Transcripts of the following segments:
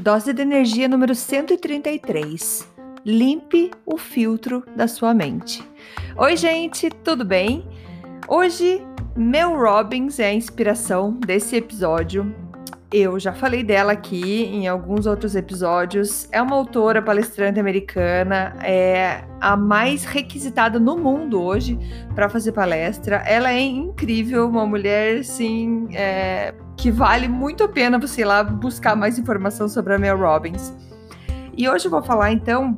Dose de energia número 133. Limpe o filtro da sua mente. Oi, gente, tudo bem? Hoje, Mel Robbins é a inspiração desse episódio eu já falei dela aqui em alguns outros episódios. É uma autora palestrante americana, é a mais requisitada no mundo hoje para fazer palestra. Ela é incrível, uma mulher assim é, que vale muito a pena você ir lá buscar mais informação sobre a Mel Robbins. E hoje eu vou falar então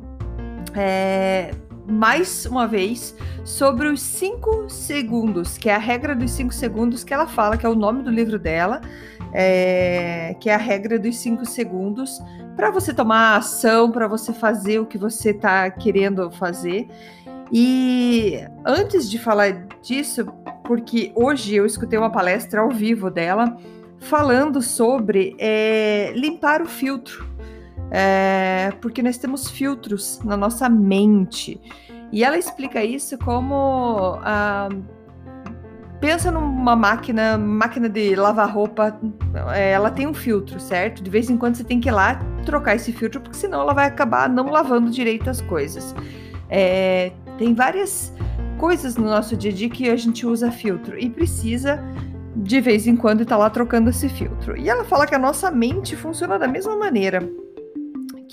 é, mais uma vez sobre os 5 segundos, que é a regra dos 5 segundos que ela fala, que é o nome do livro dela é, que é a regra dos cinco segundos, para você tomar ação, para você fazer o que você está querendo fazer. E antes de falar disso, porque hoje eu escutei uma palestra ao vivo dela falando sobre é, limpar o filtro, é, porque nós temos filtros na nossa mente. E ela explica isso como. Ah, pensa numa máquina, máquina de lavar roupa, é, ela tem um filtro, certo? De vez em quando você tem que ir lá trocar esse filtro, porque senão ela vai acabar não lavando direito as coisas. É, tem várias coisas no nosso dia a dia que a gente usa filtro e precisa de vez em quando estar tá lá trocando esse filtro. E ela fala que a nossa mente funciona da mesma maneira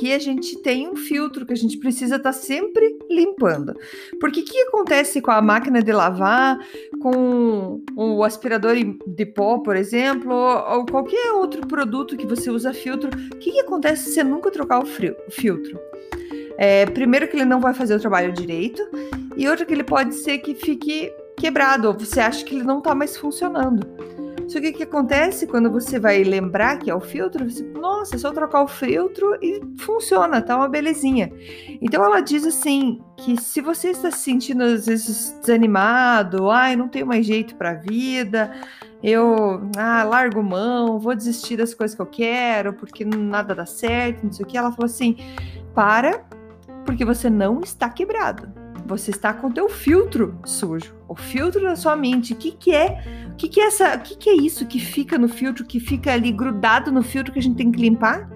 que a gente tem um filtro que a gente precisa estar tá sempre limpando. Porque o que acontece com a máquina de lavar, com o aspirador de pó, por exemplo, ou qualquer outro produto que você usa filtro? O que, acontece se você nunca trocar o, frio, o filtro? É, primeiro que ele não vai fazer o trabalho direito, e outro que ele pode ser que fique quebrado, ou você acha que ele não está mais funcionando. Só que o que acontece quando você vai lembrar que é o filtro? Você, nossa, é só trocar o filtro e funciona, tá uma belezinha. Então ela diz assim que se você está se sentindo às vezes desanimado, ai, não tenho mais jeito para a vida, eu ah, largo mão, vou desistir das coisas que eu quero, porque nada dá certo, não sei o que. Ela falou assim: para, porque você não está quebrado. Você está com o teu filtro sujo, o filtro da sua mente. O que, que é? O que, que é essa? O que, que é isso que fica no filtro, que fica ali grudado no filtro que a gente tem que limpar?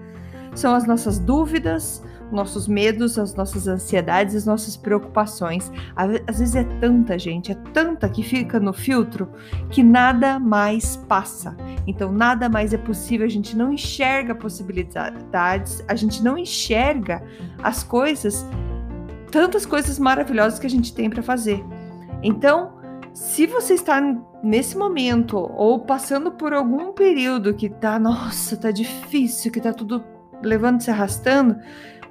São as nossas dúvidas, nossos medos, as nossas ansiedades, as nossas preocupações. Às vezes é tanta gente, é tanta que fica no filtro que nada mais passa. Então nada mais é possível, a gente não enxerga possibilidades, a gente não enxerga as coisas tantas coisas maravilhosas que a gente tem para fazer. Então, se você está nesse momento ou passando por algum período que tá, nossa, tá difícil, que tá tudo levando se arrastando,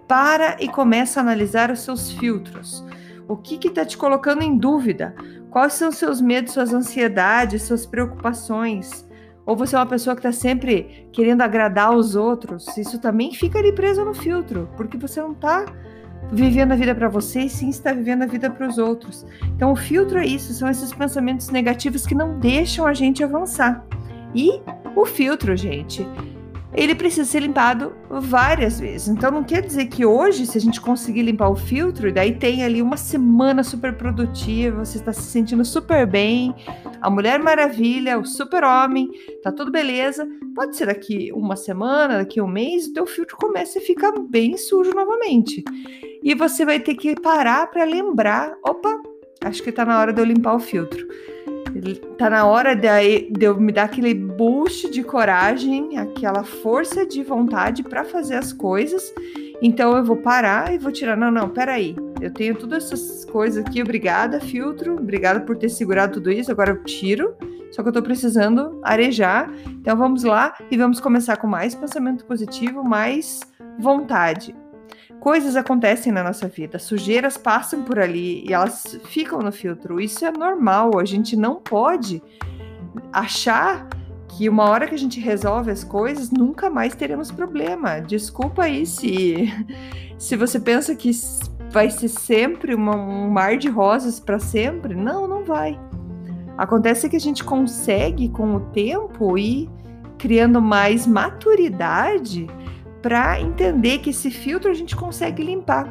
para e começa a analisar os seus filtros. O que que tá te colocando em dúvida? Quais são os seus medos, suas ansiedades, suas preocupações? Ou você é uma pessoa que está sempre querendo agradar os outros? Isso também fica ali preso no filtro, porque você não está vivendo a vida para você e sim está vivendo a vida para os outros. Então, o filtro é isso, são esses pensamentos negativos que não deixam a gente avançar. E o filtro, gente, ele precisa ser limpado várias vezes. Então não quer dizer que hoje, se a gente conseguir limpar o filtro, e daí tem ali uma semana super produtiva, você está se sentindo super bem, a Mulher Maravilha, o Super-Homem, tá tudo beleza. Pode ser daqui uma semana, daqui um mês, o teu filtro começa a ficar bem sujo novamente. E você vai ter que parar para lembrar, opa, acho que está na hora de eu limpar o filtro. Tá na hora de, de eu me dar aquele boost de coragem, aquela força de vontade para fazer as coisas. Então eu vou parar e vou tirar. Não, não, peraí. Eu tenho todas essas coisas aqui. Obrigada, filtro. Obrigada por ter segurado tudo isso. Agora eu tiro. Só que eu tô precisando arejar. Então vamos lá e vamos começar com mais pensamento positivo, mais vontade. Coisas acontecem na nossa vida, sujeiras passam por ali e elas ficam no filtro. Isso é normal, a gente não pode achar que uma hora que a gente resolve as coisas, nunca mais teremos problema. Desculpa aí se, se você pensa que vai ser sempre uma, um mar de rosas para sempre. Não, não vai. Acontece que a gente consegue, com o tempo, ir criando mais maturidade para entender que esse filtro a gente consegue limpar.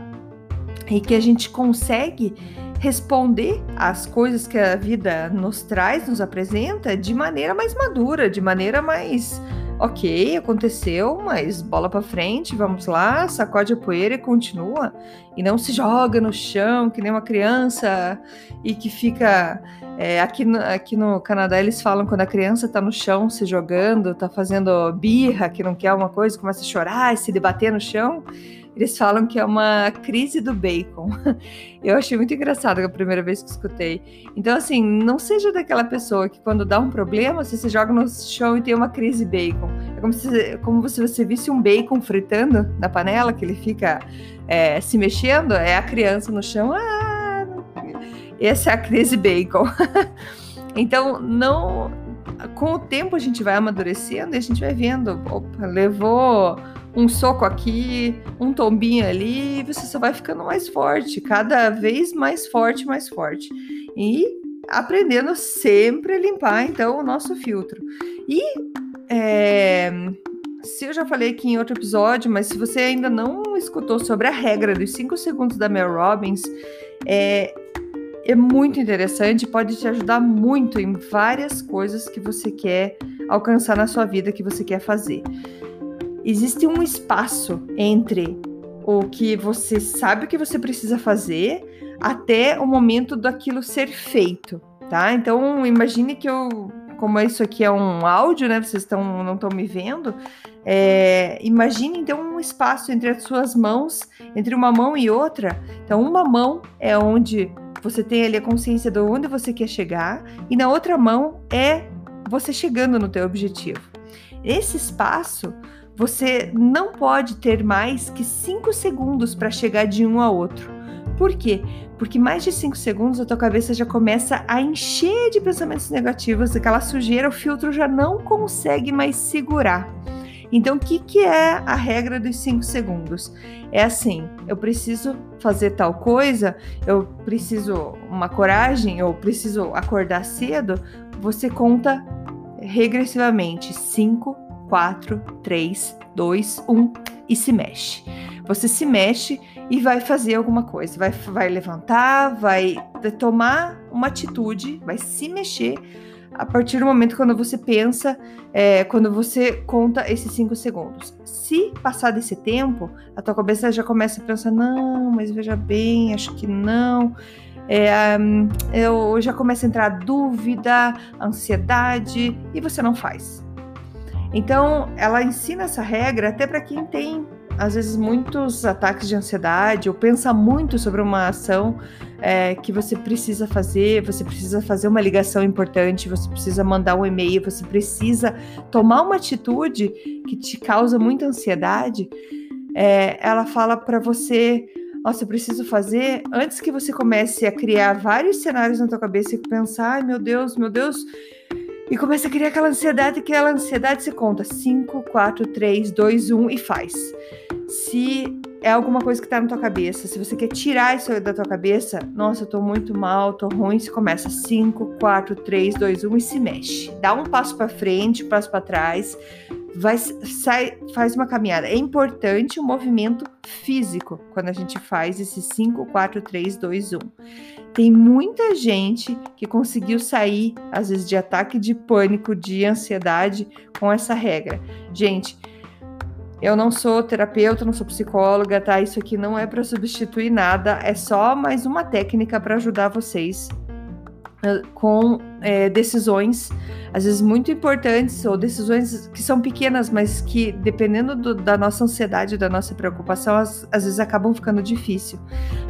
E que a gente consegue responder às coisas que a vida nos traz, nos apresenta de maneira mais madura, de maneira mais ok, aconteceu, mas bola para frente, vamos lá, sacode a poeira e continua. E não se joga no chão que nem uma criança e que fica. É, aqui, no, aqui no Canadá eles falam quando a criança tá no chão se jogando, tá fazendo birra, que não quer uma coisa, começa a chorar e se debater no chão. Eles falam que é uma crise do bacon. Eu achei muito engraçado a primeira vez que escutei. Então, assim, não seja daquela pessoa que quando dá um problema, você se joga no chão e tem uma crise bacon. É como se, como se você visse um bacon fritando na panela, que ele fica é, se mexendo, é a criança no chão. Ah, essa é a crise bacon. então, não. Com o tempo a gente vai amadurecendo e a gente vai vendo. Opa, levou um soco aqui, um tombinho ali, você só vai ficando mais forte, cada vez mais forte, mais forte. E aprendendo sempre a limpar, então, o nosso filtro. E é, se eu já falei aqui em outro episódio, mas se você ainda não escutou sobre a regra dos 5 segundos da Mel Robbins, é, é muito interessante, pode te ajudar muito em várias coisas que você quer alcançar na sua vida, que você quer fazer existe um espaço entre o que você sabe que você precisa fazer até o momento daquilo ser feito, tá? Então, imagine que eu, como isso aqui é um áudio, né? Vocês estão não estão me vendo. É, imagine então um espaço entre as suas mãos, entre uma mão e outra. Então, uma mão é onde você tem ali a consciência de onde você quer chegar, e na outra mão é você chegando no teu objetivo. Esse espaço você não pode ter mais que 5 segundos para chegar de um a outro. Por quê? Porque mais de 5 segundos a tua cabeça já começa a encher de pensamentos negativos, aquela sujeira, o filtro já não consegue mais segurar. Então, o que, que é a regra dos 5 segundos? É assim: eu preciso fazer tal coisa, eu preciso uma coragem, eu preciso acordar cedo. Você conta regressivamente 5, 4, 3, 2, 1 e se mexe. Você se mexe e vai fazer alguma coisa, vai, vai levantar, vai tomar uma atitude, vai se mexer a partir do momento quando você pensa, é, quando você conta esses 5 segundos. Se passar desse tempo, a tua cabeça já começa a pensar: não, mas veja bem, acho que não. É, eu já começo a entrar dúvida, ansiedade, e você não faz. Então, ela ensina essa regra até para quem tem, às vezes, muitos ataques de ansiedade ou pensa muito sobre uma ação é, que você precisa fazer, você precisa fazer uma ligação importante, você precisa mandar um e-mail, você precisa tomar uma atitude que te causa muita ansiedade. É, ela fala para você nossa, eu preciso fazer antes que você comece a criar vários cenários na tua cabeça e pensar, ai meu Deus, meu Deus, e começa a criar aquela ansiedade, que aquela ansiedade se conta 5, 4, 3, 2, 1 e faz. Se é alguma coisa que tá na tua cabeça, se você quer tirar isso da tua cabeça, nossa, eu tô muito mal, tô ruim, você começa 5, 4, 3, 2, 1 e se mexe. Dá um passo para frente, um passo para trás, vai sai, faz uma caminhada. É importante o movimento físico quando a gente faz esse 5, 4, 3, 2, 1. Tem muita gente que conseguiu sair, às vezes, de ataque de pânico, de ansiedade com essa regra. Gente, eu não sou terapeuta, não sou psicóloga, tá? Isso aqui não é para substituir nada, é só mais uma técnica para ajudar vocês com é, decisões, às vezes muito importantes, ou decisões que são pequenas, mas que, dependendo do, da nossa ansiedade, da nossa preocupação, às, às vezes acabam ficando difícil.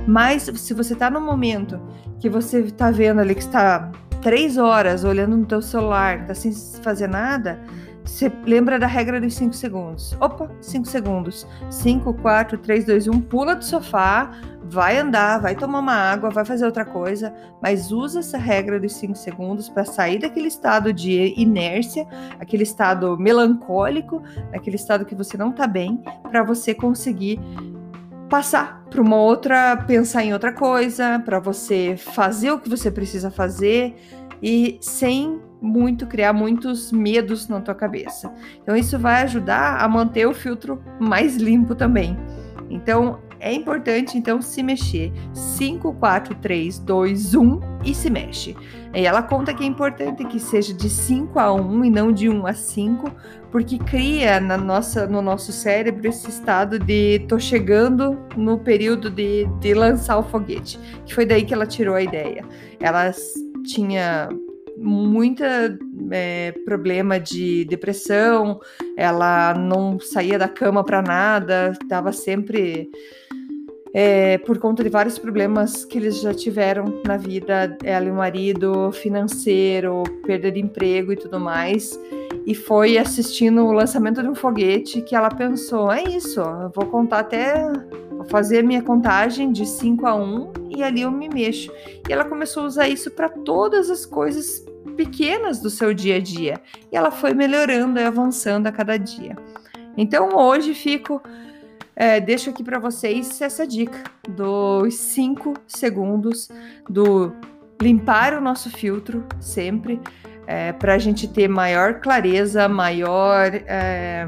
Mas se você está no momento que você está vendo ali que está três horas olhando no teu celular, está sem fazer nada, você lembra da regra dos 5 segundos. Opa, 5 segundos. 5, 4, 3, 2, 1, pula do sofá, vai andar, vai tomar uma água, vai fazer outra coisa, mas usa essa regra dos 5 segundos para sair daquele estado de inércia, aquele estado melancólico, aquele estado que você não está bem, para você conseguir passar para uma outra, pensar em outra coisa, para você fazer o que você precisa fazer e sem muito criar muitos medos na tua cabeça. Então isso vai ajudar a manter o filtro mais limpo também. Então é importante então se mexer. 5 4 3 2 1 e se mexe. E ela conta que é importante que seja de 5 a 1 e não de 1 a 5, porque cria na nossa, no nosso cérebro esse estado de tô chegando no período de, de lançar o foguete, que foi daí que ela tirou a ideia. Ela tinha muita é, problema de depressão, ela não saía da cama para nada, estava sempre é, por conta de vários problemas que eles já tiveram na vida, ela e o marido, financeiro, perda de emprego e tudo mais. E foi assistindo o lançamento de um foguete que ela pensou: é isso, eu vou contar até. Vou fazer minha contagem de 5 a 1 e ali eu me mexo. E ela começou a usar isso para todas as coisas pequenas do seu dia a dia. E ela foi melhorando e avançando a cada dia. Então hoje fico. É, deixo aqui para vocês essa dica dos 5 segundos do limpar o nosso filtro sempre é, para a gente ter maior clareza, maior, é,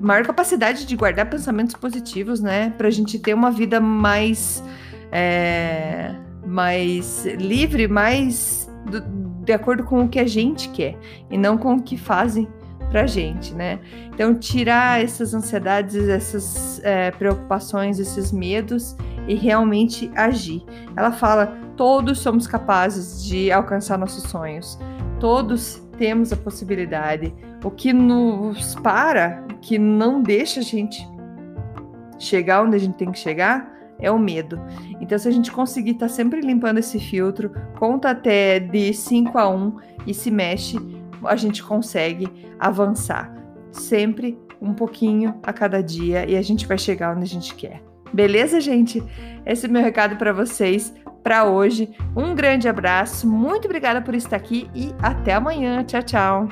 maior capacidade de guardar pensamentos positivos, né? Para a gente ter uma vida mais, é, mais livre, mais do, de acordo com o que a gente quer e não com o que fazem pra gente, né? Então, tirar essas ansiedades, essas é, preocupações, esses medos e realmente agir. Ela fala: todos somos capazes de alcançar nossos sonhos, todos temos a possibilidade. O que nos para, que não deixa a gente chegar onde a gente tem que chegar, é o medo. Então, se a gente conseguir estar tá sempre limpando esse filtro, conta até de 5 a 1 e se mexe, a gente consegue avançar. Sempre um pouquinho a cada dia e a gente vai chegar onde a gente quer. Beleza, gente? Esse é meu recado para vocês para hoje. Um grande abraço, muito obrigada por estar aqui e até amanhã. Tchau, tchau.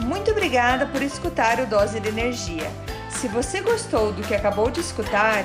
Muito obrigada por escutar o Dose de Energia. Se você gostou do que acabou de escutar,